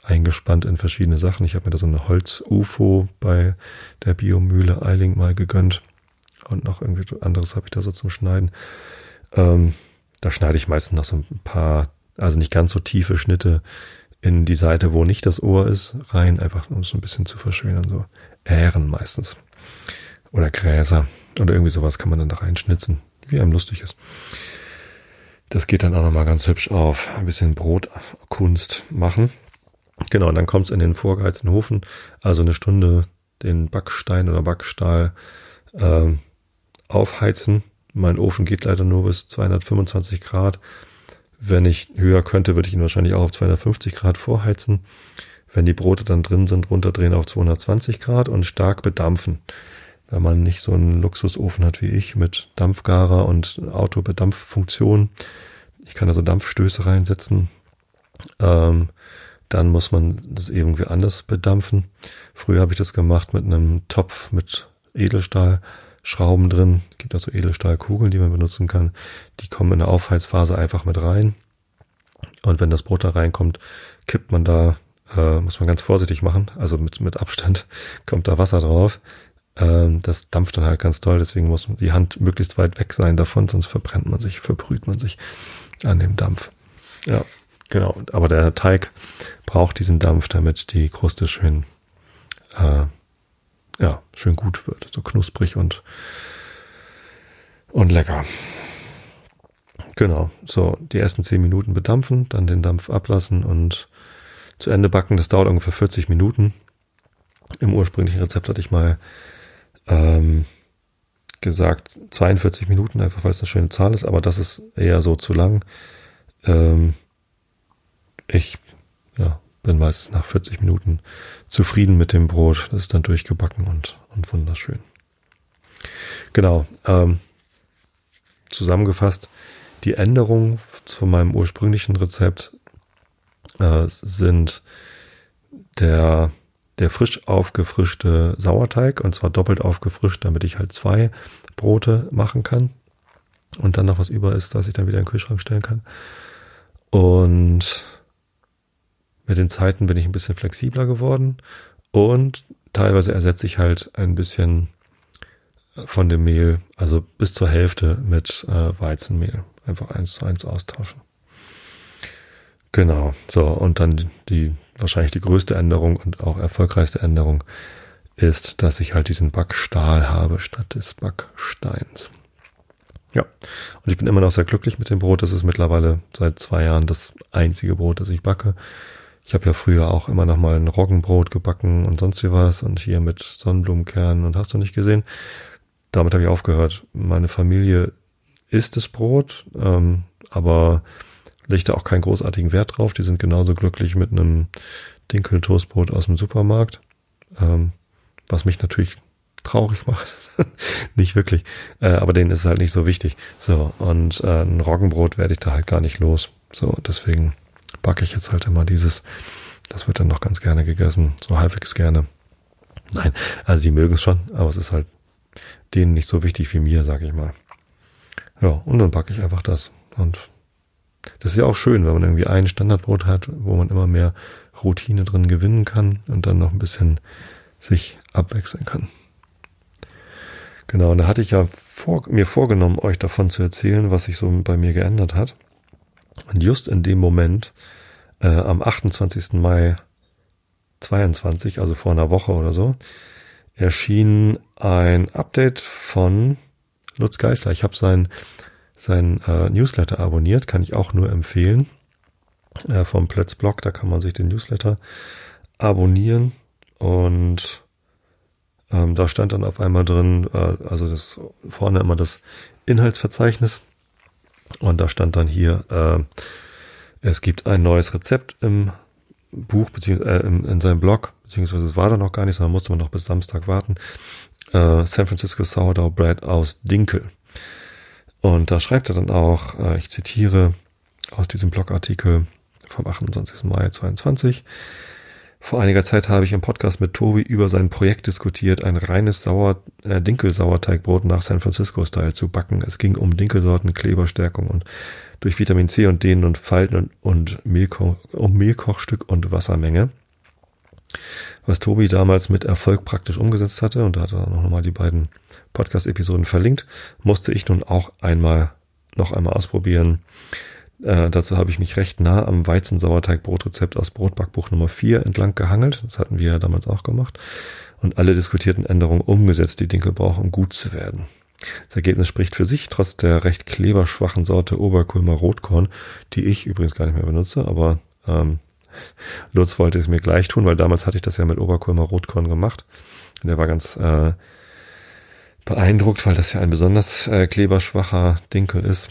eingespannt in verschiedene Sachen. Ich habe mir da so eine Holz-UFO bei der Biomühle Eiling mal gegönnt. Und noch irgendwie anderes habe ich da so zum Schneiden. Ähm, da schneide ich meistens noch so ein paar, also nicht ganz so tiefe Schnitte in die Seite, wo nicht das Ohr ist, rein, einfach um es so ein bisschen zu verschönern, so Ähren meistens. Oder Gräser. Oder irgendwie sowas kann man dann da reinschnitzen, wie einem lustig ist. Das geht dann auch nochmal ganz hübsch auf. Ein bisschen Brotkunst machen. Genau, und dann kommt's in den vorgeheizten Ofen. Also eine Stunde den Backstein oder Backstahl äh, aufheizen. Mein Ofen geht leider nur bis 225 Grad. Wenn ich höher könnte, würde ich ihn wahrscheinlich auch auf 250 Grad vorheizen. Wenn die Brote dann drin sind, runterdrehen auf 220 Grad und stark bedampfen wenn man nicht so einen Luxusofen hat wie ich mit Dampfgarer und Autobedampffunktion. Ich kann also Dampfstöße reinsetzen. Ähm, dann muss man das irgendwie anders bedampfen. Früher habe ich das gemacht mit einem Topf mit Edelstahlschrauben drin. Es gibt also Edelstahlkugeln, die man benutzen kann. Die kommen in der Aufheizphase einfach mit rein. Und wenn das Brot da reinkommt, kippt man da, äh, muss man ganz vorsichtig machen, also mit, mit Abstand kommt da Wasser drauf. Ähm, das dampft dann halt ganz toll, deswegen muss die Hand möglichst weit weg sein davon, sonst verbrennt man sich, verbrüht man sich an dem Dampf. Ja, genau. Aber der Teig braucht diesen Dampf, damit die Kruste schön, äh, ja, schön gut wird, so knusprig und und lecker. Genau, so die ersten zehn Minuten bedampfen, dann den Dampf ablassen und zu Ende backen. Das dauert ungefähr 40 Minuten. Im ursprünglichen Rezept hatte ich mal ähm, gesagt 42 Minuten, einfach weil es eine schöne Zahl ist, aber das ist eher so zu lang. Ähm, ich ja, bin meist nach 40 Minuten zufrieden mit dem Brot. Das ist dann durchgebacken und, und wunderschön. Genau. Ähm, zusammengefasst, die Änderungen zu meinem ursprünglichen Rezept äh, sind der, der frisch aufgefrischte Sauerteig und zwar doppelt aufgefrischt, damit ich halt zwei Brote machen kann und dann noch was über ist, dass ich dann wieder in den Kühlschrank stellen kann. Und mit den Zeiten bin ich ein bisschen flexibler geworden und teilweise ersetze ich halt ein bisschen von dem Mehl, also bis zur Hälfte mit äh, Weizenmehl. Einfach eins zu eins austauschen. Genau, so, und dann die wahrscheinlich die größte Änderung und auch erfolgreichste Änderung ist, dass ich halt diesen Backstahl habe statt des Backsteins. Ja, und ich bin immer noch sehr glücklich mit dem Brot. Das ist mittlerweile seit zwei Jahren das einzige Brot, das ich backe. Ich habe ja früher auch immer noch mal ein Roggenbrot gebacken und sonst wie was und hier mit Sonnenblumenkernen und hast du nicht gesehen damit habe ich aufgehört. Meine Familie isst das Brot, ähm, aber legt da auch keinen großartigen Wert drauf. Die sind genauso glücklich mit einem Dinkel-Toastbrot aus dem Supermarkt, ähm, was mich natürlich traurig macht. nicht wirklich, äh, aber denen ist es halt nicht so wichtig. So, und äh, ein Roggenbrot werde ich da halt gar nicht los. So, deswegen backe ich jetzt halt immer dieses. Das wird dann noch ganz gerne gegessen, so halbwegs gerne. Nein, also sie mögen es schon, aber es ist halt denen nicht so wichtig wie mir, sag ich mal. Ja, und dann backe ich einfach das. Und das ist ja auch schön, wenn man irgendwie ein Standardbrot hat, wo man immer mehr Routine drin gewinnen kann und dann noch ein bisschen sich abwechseln kann. Genau, und da hatte ich ja vor, mir vorgenommen, euch davon zu erzählen, was sich so bei mir geändert hat. Und just in dem Moment, äh, am 28. Mai 22, also vor einer Woche oder so, erschien ein Update von Lutz Geisler. Ich habe sein, sein äh, Newsletter abonniert, kann ich auch nur empfehlen. Äh, vom Plötzblog, da kann man sich den Newsletter abonnieren. Und ähm, da stand dann auf einmal drin, äh, also das vorne immer das Inhaltsverzeichnis. Und da stand dann hier, äh, es gibt ein neues Rezept im Buch, beziehungsweise äh, in, in seinem Blog, beziehungsweise es war da noch gar nicht, sondern musste man noch bis Samstag warten. Äh, San Francisco Sourdough Bread aus Dinkel. Und da schreibt er dann auch, äh, ich zitiere aus diesem Blogartikel vom 28. Mai 22. Vor einiger Zeit habe ich im Podcast mit Tobi über sein Projekt diskutiert, ein reines Sauer, äh, Dinkelsauerteigbrot nach San Francisco-Style zu backen. Es ging um Dinkelsorten, Kleberstärkung und durch Vitamin C und Dehnen und Falten und, und Mehlko um Mehlkochstück und Wassermenge. Was Tobi damals mit Erfolg praktisch umgesetzt hatte, und da hat er noch mal die beiden Podcast-Episoden verlinkt, musste ich nun auch einmal noch einmal ausprobieren. Äh, dazu habe ich mich recht nah am Weizensauerteig-Brotrezept aus Brotbackbuch Nummer 4 entlang gehangelt. Das hatten wir ja damals auch gemacht. Und alle diskutierten Änderungen umgesetzt, die Dinkel brauchen, um gut zu werden. Das Ergebnis spricht für sich, trotz der recht kleberschwachen Sorte Oberkulmer Rotkorn, die ich übrigens gar nicht mehr benutze, aber ähm, Lutz wollte es mir gleich tun, weil damals hatte ich das ja mit Oberkulmer Rotkorn gemacht. Und der war ganz äh, beeindruckt, weil das ja ein besonders äh, kleberschwacher Dinkel ist.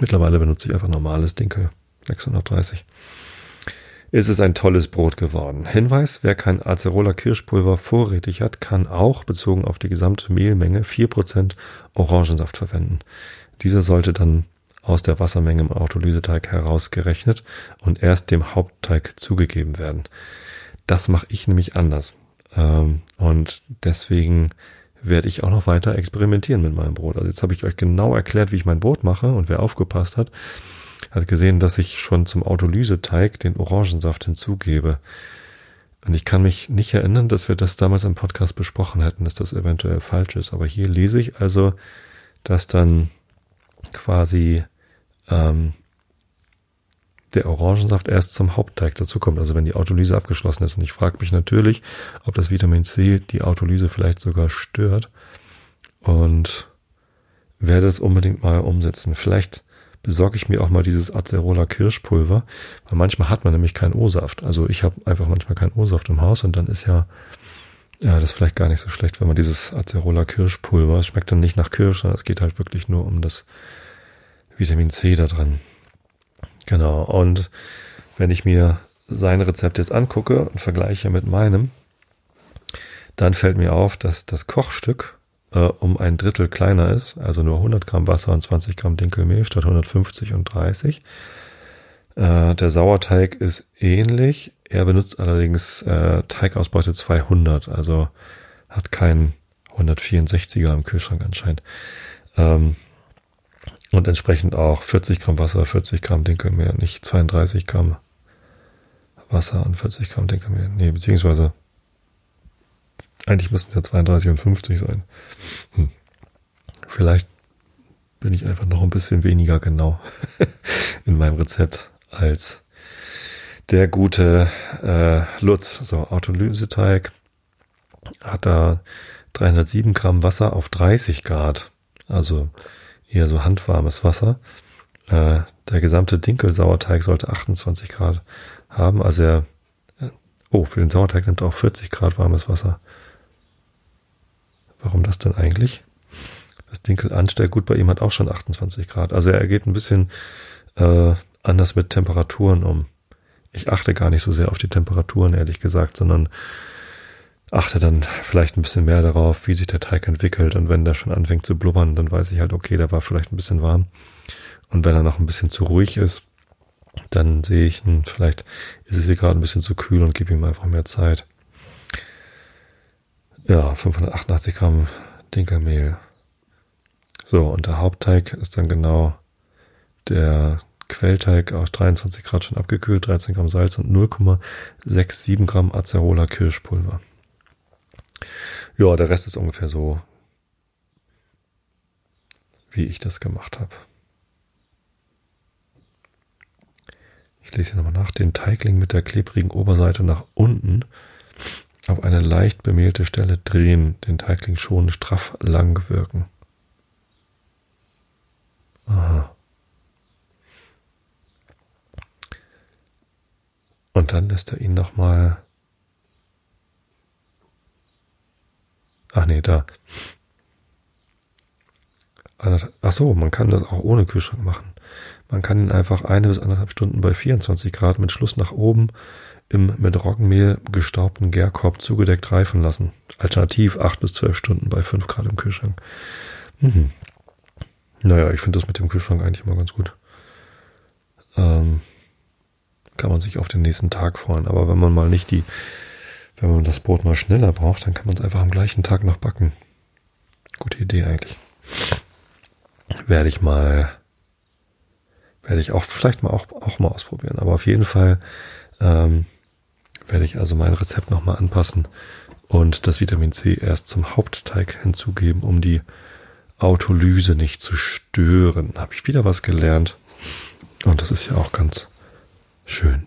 Mittlerweile benutze ich einfach normales Dinkel 630 ist es ein tolles Brot geworden. Hinweis, wer kein Acerola Kirschpulver vorrätig hat, kann auch, bezogen auf die gesamte Mehlmenge, 4% Orangensaft verwenden. Dieser sollte dann aus der Wassermenge im Autolyseteig herausgerechnet und erst dem Hauptteig zugegeben werden. Das mache ich nämlich anders. Ähm, und deswegen werde ich auch noch weiter experimentieren mit meinem Brot. Also jetzt habe ich euch genau erklärt, wie ich mein Brot mache und wer aufgepasst hat, hat gesehen, dass ich schon zum Autolyseteig den Orangensaft hinzugebe. Und ich kann mich nicht erinnern, dass wir das damals im Podcast besprochen hätten, dass das eventuell falsch ist. Aber hier lese ich also, dass dann quasi ähm, der Orangensaft erst zum Hauptteig dazukommt, also wenn die Autolyse abgeschlossen ist. Und ich frage mich natürlich, ob das Vitamin C die Autolyse vielleicht sogar stört und werde es unbedingt mal umsetzen. Vielleicht besorge ich mir auch mal dieses Acerola Kirschpulver, weil manchmal hat man nämlich keinen O-Saft. Also ich habe einfach manchmal keinen O-Saft im Haus und dann ist ja ja, das ist vielleicht gar nicht so schlecht, wenn man dieses Acerola Kirschpulver, es schmeckt dann nicht nach Kirsch, sondern es geht halt wirklich nur um das Vitamin C da dran. Genau. Und wenn ich mir sein Rezept jetzt angucke und vergleiche mit meinem, dann fällt mir auf, dass das Kochstück äh, um ein Drittel kleiner ist, also nur 100 Gramm Wasser und 20 Gramm Dinkelmehl statt 150 und 30. Äh, der Sauerteig ist ähnlich. Er benutzt allerdings äh, Teigausbeute 200, also hat keinen 164er im Kühlschrank anscheinend. Ähm, und entsprechend auch 40 Gramm Wasser, 40 Gramm Dinkelmehl, nicht 32 Gramm Wasser und 40 Gramm Dinkelmehl. Nee, beziehungsweise eigentlich müssten es ja 32 und 50 sein. Hm. Vielleicht bin ich einfach noch ein bisschen weniger genau in meinem Rezept als der gute äh, Lutz. So, Autolyseteig hat da 307 Gramm Wasser auf 30 Grad. Also eher so handwarmes Wasser. Äh, der gesamte Dinkelsauerteig sollte 28 Grad haben. Also er, äh, oh, für den Sauerteig nimmt er auch 40 Grad warmes Wasser. Warum das denn eigentlich? Das Dinkel-Anstellgut bei ihm hat auch schon 28 Grad. Also er geht ein bisschen äh, anders mit Temperaturen um. Ich achte gar nicht so sehr auf die Temperaturen, ehrlich gesagt, sondern achte dann vielleicht ein bisschen mehr darauf, wie sich der Teig entwickelt. Und wenn der schon anfängt zu blubbern, dann weiß ich halt, okay, der war vielleicht ein bisschen warm. Und wenn er noch ein bisschen zu ruhig ist, dann sehe ich, hm, vielleicht ist es hier gerade ein bisschen zu kühl und gebe ihm einfach mehr Zeit. Ja, 588 Gramm Dinkelmehl. So, und der Hauptteig ist dann genau der Quellteig auf 23 Grad schon abgekühlt, 13 Gramm Salz und 0,67 Gramm Acerola Kirschpulver. Ja, der Rest ist ungefähr so, wie ich das gemacht habe. Ich lese hier nochmal nach. Den Teigling mit der klebrigen Oberseite nach unten auf eine leicht bemehlte Stelle drehen, den Teigling schon straff lang wirken. Aha. Und dann lässt er ihn nochmal Ach nee, da. Ach so, man kann das auch ohne Kühlschrank machen. Man kann ihn einfach eine bis anderthalb Stunden bei 24 Grad mit Schluss nach oben im mit Roggenmehl gestaubten Gärkorb zugedeckt reifen lassen. Alternativ acht bis zwölf Stunden bei fünf Grad im Kühlschrank. Mhm. Naja, ich finde das mit dem Kühlschrank eigentlich immer ganz gut. Ähm, kann man sich auf den nächsten Tag freuen. Aber wenn man mal nicht die wenn man das Brot mal schneller braucht, dann kann man es einfach am gleichen Tag noch backen. Gute Idee eigentlich. Werde ich mal, werde ich auch vielleicht mal auch, auch mal ausprobieren. Aber auf jeden Fall ähm, werde ich also mein Rezept nochmal anpassen und das Vitamin C erst zum Hauptteig hinzugeben, um die Autolyse nicht zu stören. Habe ich wieder was gelernt. Und das ist ja auch ganz schön.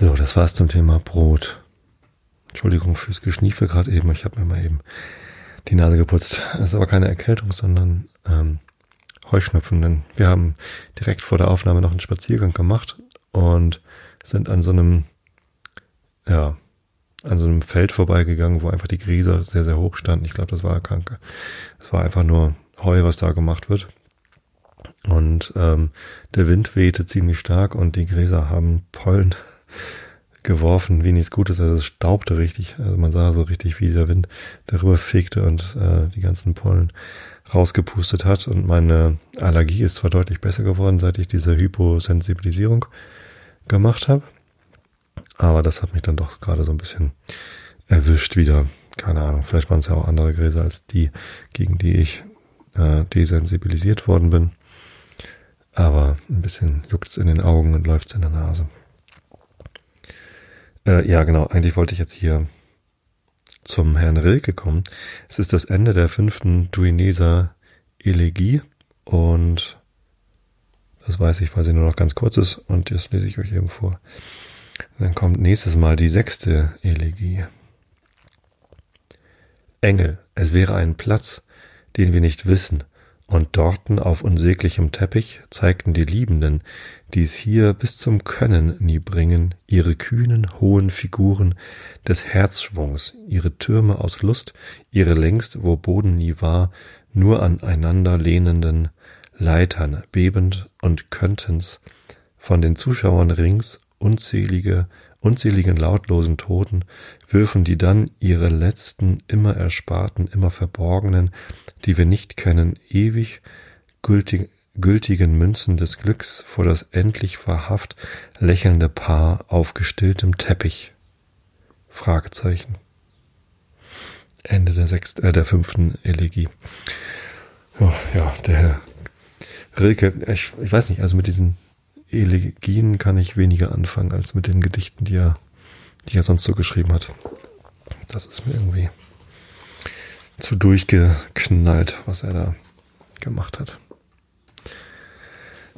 So, das war's zum Thema Brot. Entschuldigung fürs Geschniefe gerade eben. Ich habe mir mal eben die Nase geputzt. Das ist aber keine Erkältung, sondern ähm, Heuschnupfen. Denn wir haben direkt vor der Aufnahme noch einen Spaziergang gemacht und sind an so einem, ja, an so einem Feld vorbeigegangen, wo einfach die Gräser sehr, sehr hoch standen. Ich glaube, das war kranke. Es war einfach nur Heu, was da gemacht wird. Und ähm, der Wind wehte ziemlich stark und die Gräser haben Pollen geworfen, wie nichts Gutes. Also es staubte richtig. Also man sah so richtig, wie der Wind darüber fegte und äh, die ganzen Pollen rausgepustet hat. Und meine Allergie ist zwar deutlich besser geworden, seit ich diese Hyposensibilisierung gemacht habe. Aber das hat mich dann doch gerade so ein bisschen erwischt wieder. Keine Ahnung, vielleicht waren es ja auch andere Gräser als die, gegen die ich äh, desensibilisiert worden bin. aber ein bisschen juckt's in den Augen und läuft's in der Nase. Äh, ja, genau, eigentlich wollte ich jetzt hier zum Herrn Rilke kommen. Es ist das Ende der fünften Duineser Elegie und das weiß ich, weil sie nur noch ganz kurz ist und das lese ich euch eben vor. Dann kommt nächstes Mal die sechste Elegie. Engel, es wäre ein Platz, den wir nicht wissen, und dorten auf unsäglichem Teppich zeigten die Liebenden, die's hier bis zum Können nie bringen, ihre kühnen, hohen Figuren des Herzschwungs, ihre Türme aus Lust, ihre längst, wo Boden nie war, nur aneinander lehnenden Leitern bebend und könnten's von den Zuschauern rings unzählige, unzähligen lautlosen Toten würfen die dann ihre letzten, immer ersparten, immer verborgenen, die wir nicht kennen, ewig gültig, gültigen Münzen des Glücks vor das endlich wahrhaft lächelnde Paar auf gestilltem Teppich. Fragezeichen. Ende der sechsten, äh, der fünften Elegie. Oh, ja, der Herr Rilke, ich, ich weiß nicht, also mit diesen Elegien kann ich weniger anfangen als mit den Gedichten, die er, die er sonst so geschrieben hat. Das ist mir irgendwie zu durchgeknallt, was er da gemacht hat.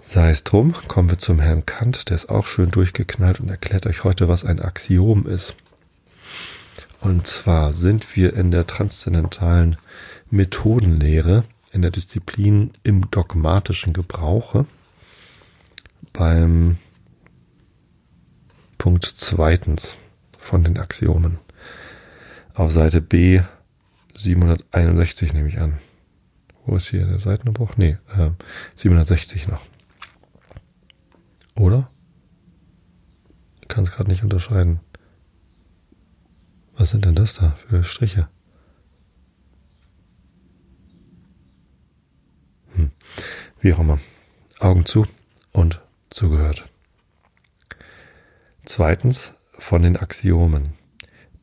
Sei es drum, kommen wir zum Herrn Kant, der ist auch schön durchgeknallt und erklärt euch heute, was ein Axiom ist. Und zwar sind wir in der transzendentalen Methodenlehre, in der Disziplin im dogmatischen Gebrauche, beim Punkt zweitens von den Axiomen. Auf Seite B 761 nehme ich an. Wo ist hier der Seitenumbruch? Nee, äh, 760 noch. Oder? Kann es gerade nicht unterscheiden. Was sind denn das da für Striche? Hm. Wie auch immer. Augen zu und zugehört. Zweitens von den Axiomen.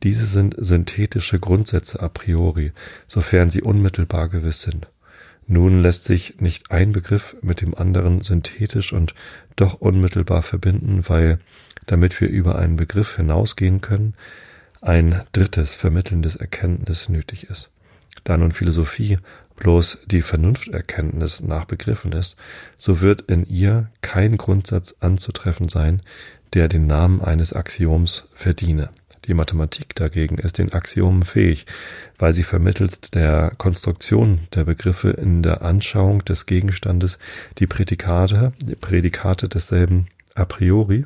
Diese sind synthetische Grundsätze a priori, sofern sie unmittelbar gewiss sind. Nun lässt sich nicht ein Begriff mit dem anderen synthetisch und doch unmittelbar verbinden, weil, damit wir über einen Begriff hinausgehen können, ein drittes vermittelndes Erkenntnis nötig ist. Da nun Philosophie bloß die Vernunfterkenntnis nach begriffen ist, so wird in ihr kein Grundsatz anzutreffen sein, der den Namen eines Axioms verdiene. Die Mathematik dagegen ist den Axiomen fähig, weil sie vermittelst der Konstruktion der Begriffe in der Anschauung des Gegenstandes die Prädikate, die Prädikate desselben a priori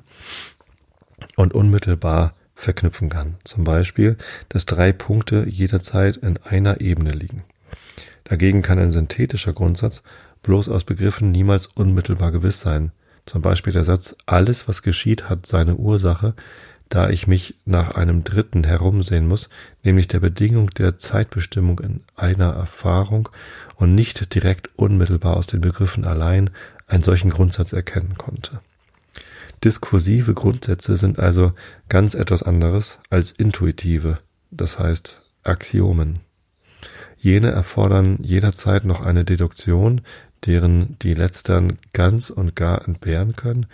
und unmittelbar verknüpfen kann. Zum Beispiel, dass drei Punkte jederzeit in einer Ebene liegen. Dagegen kann ein synthetischer Grundsatz bloß aus Begriffen niemals unmittelbar gewiss sein. Zum Beispiel der Satz, alles was geschieht, hat seine Ursache, da ich mich nach einem Dritten herumsehen muss, nämlich der Bedingung der Zeitbestimmung in einer Erfahrung und nicht direkt unmittelbar aus den Begriffen allein einen solchen Grundsatz erkennen konnte. Diskursive Grundsätze sind also ganz etwas anderes als intuitive, das heißt Axiomen. Jene erfordern jederzeit noch eine Deduktion, deren die letztern ganz und gar entbehren können,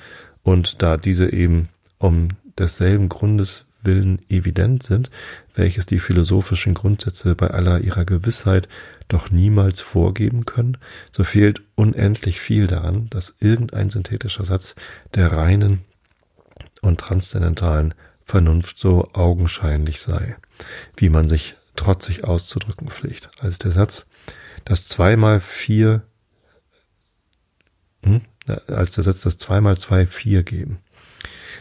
und da diese eben um desselben Grundes willen evident sind, welches die philosophischen Grundsätze bei aller ihrer Gewissheit doch niemals vorgeben können, so fehlt unendlich viel daran, dass irgendein synthetischer Satz der reinen und transzendentalen Vernunft so augenscheinlich sei, wie man sich trotzig auszudrücken pflegt, als der Satz, dass zweimal vier, hm, als der Satz, dass zweimal zwei vier geben.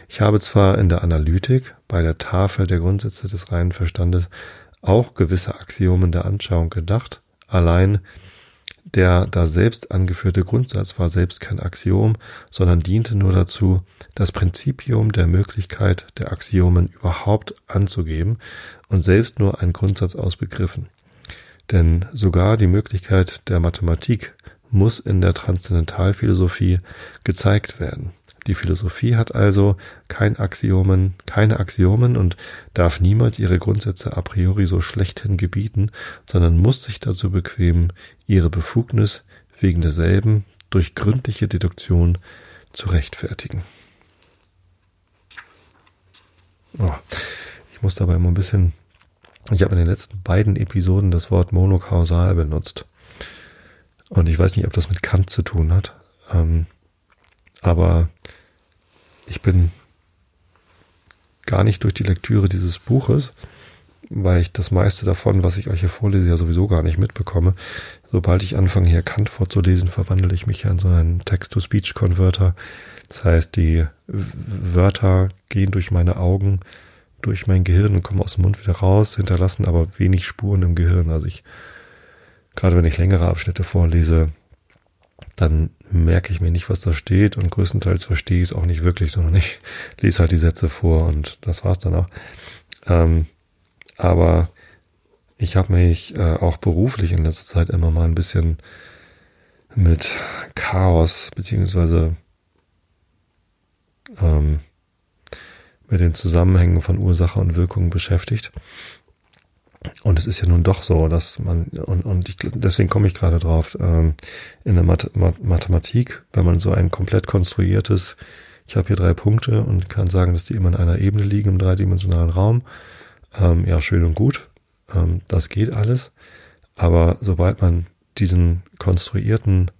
Ich habe zwar in der Analytik bei der Tafel der Grundsätze des reinen Verstandes auch gewisse Axiomen der Anschauung gedacht, allein der da selbst angeführte Grundsatz war selbst kein Axiom, sondern diente nur dazu, das Prinzipium der Möglichkeit der Axiomen überhaupt anzugeben und selbst nur ein Grundsatz aus Begriffen. Denn sogar die Möglichkeit der Mathematik muss in der Transzendentalphilosophie gezeigt werden. Die Philosophie hat also kein Axiomen, keine Axiomen und darf niemals ihre Grundsätze a priori so schlechthin gebieten, sondern muss sich dazu bequemen, ihre Befugnis wegen derselben durch gründliche Deduktion zu rechtfertigen. Oh, ich muss dabei immer ein bisschen, ich habe in den letzten beiden Episoden das Wort monokausal benutzt. Und ich weiß nicht, ob das mit Kant zu tun hat. Ähm, aber ich bin gar nicht durch die Lektüre dieses Buches, weil ich das meiste davon, was ich euch hier vorlese, ja sowieso gar nicht mitbekomme. Sobald ich anfange, hier Kant vorzulesen, verwandle ich mich ja in so einen Text-to-Speech-Converter. Das heißt, die Wörter gehen durch meine Augen, durch mein Gehirn und kommen aus dem Mund wieder raus, hinterlassen aber wenig Spuren im Gehirn. Also ich, gerade wenn ich längere Abschnitte vorlese, dann merke ich mir nicht, was da steht und größtenteils verstehe ich es auch nicht wirklich, sondern ich lese halt die Sätze vor und das war's dann auch. Ähm, aber ich habe mich äh, auch beruflich in letzter Zeit immer mal ein bisschen mit Chaos beziehungsweise ähm, mit den Zusammenhängen von Ursache und Wirkung beschäftigt. Und es ist ja nun doch so, dass man, und, und ich, deswegen komme ich gerade drauf, ähm, in der Math Mathematik, wenn man so ein komplett konstruiertes, ich habe hier drei Punkte und kann sagen, dass die immer in einer Ebene liegen im dreidimensionalen Raum, ähm, ja, schön und gut, ähm, das geht alles. Aber sobald man diesen konstruierten,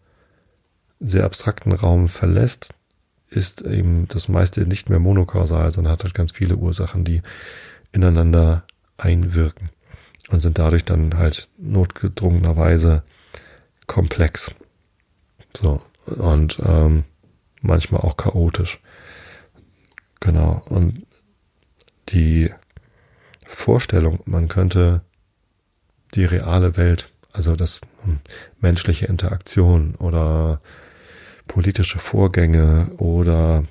sehr abstrakten Raum verlässt, ist eben das meiste nicht mehr monokausal, sondern hat halt ganz viele Ursachen, die ineinander einwirken und sind dadurch dann halt notgedrungenerweise komplex. So, und ähm, manchmal auch chaotisch. Genau. Und die Vorstellung, man könnte die reale Welt, also das hm, menschliche Interaktion oder politische Vorgänge oder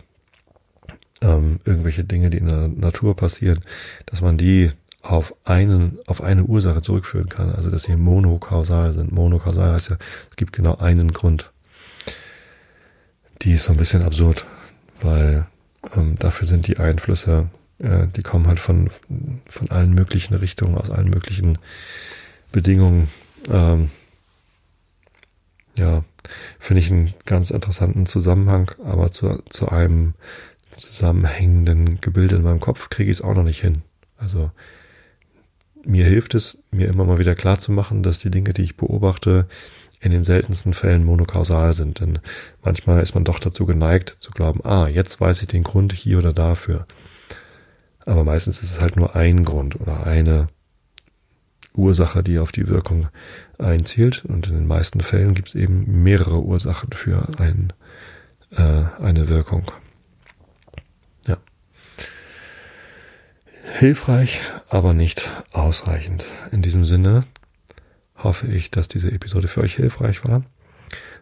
ähm, irgendwelche Dinge, die in der Natur passieren, dass man die auf einen, auf eine Ursache zurückführen kann. Also, dass sie monokausal sind. Monokausal heißt ja, es gibt genau einen Grund. Die ist so ein bisschen absurd, weil ähm, dafür sind die Einflüsse, äh, die kommen halt von, von allen möglichen Richtungen, aus allen möglichen Bedingungen. Ähm, ja, finde ich einen ganz interessanten Zusammenhang, aber zu, zu einem zusammenhängenden Gebilde in meinem Kopf kriege ich es auch noch nicht hin. Also mir hilft es, mir immer mal wieder klar zu machen, dass die Dinge, die ich beobachte, in den seltensten Fällen monokausal sind. Denn manchmal ist man doch dazu geneigt zu glauben, ah, jetzt weiß ich den Grund hier oder dafür. Aber meistens ist es halt nur ein Grund oder eine Ursache, die auf die Wirkung einzielt. Und in den meisten Fällen gibt es eben mehrere Ursachen für ein, äh, eine Wirkung. Hilfreich, aber nicht ausreichend. In diesem Sinne hoffe ich, dass diese Episode für euch hilfreich war.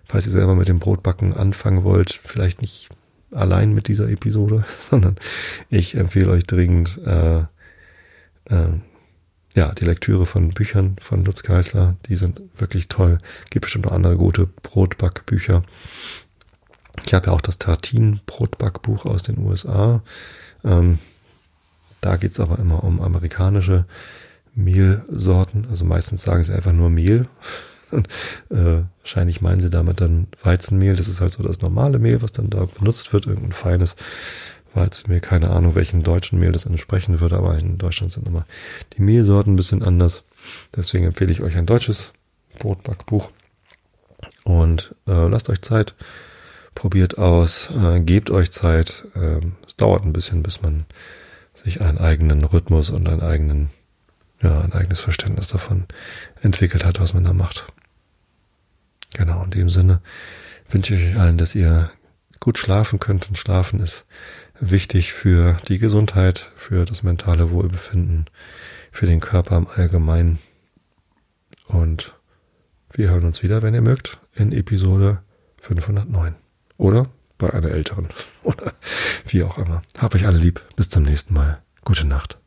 Falls ihr selber mit dem Brotbacken anfangen wollt, vielleicht nicht allein mit dieser Episode, sondern ich empfehle euch dringend äh, äh, ja die Lektüre von Büchern von Lutz Geisler. Die sind wirklich toll. Gibt bestimmt noch andere gute Brotbackbücher. Ich habe ja auch das Tartin Brotbackbuch aus den USA. Ähm, da geht's aber immer um amerikanische Mehlsorten. Also meistens sagen sie einfach nur Mehl. Und, äh, wahrscheinlich meinen sie damit dann Weizenmehl. Das ist halt so das normale Mehl, was dann da benutzt wird, irgendein feines Weizenmehl. Keine Ahnung, welchen deutschen Mehl das entsprechen würde, aber in Deutschland sind immer die Mehlsorten ein bisschen anders. Deswegen empfehle ich euch ein deutsches Brotbackbuch. Und äh, lasst euch Zeit, probiert aus, äh, gebt euch Zeit. Äh, es dauert ein bisschen, bis man sich einen eigenen Rhythmus und einen eigenen, ja, ein eigenes Verständnis davon entwickelt hat, was man da macht. Genau, in dem Sinne wünsche ich euch allen, dass ihr gut schlafen könnt. Und schlafen ist wichtig für die Gesundheit, für das mentale Wohlbefinden, für den Körper im Allgemeinen. Und wir hören uns wieder, wenn ihr mögt, in Episode 509. Oder bei einer älteren oder wie auch immer. Hab euch alle lieb. Bis zum nächsten Mal. Gute Nacht.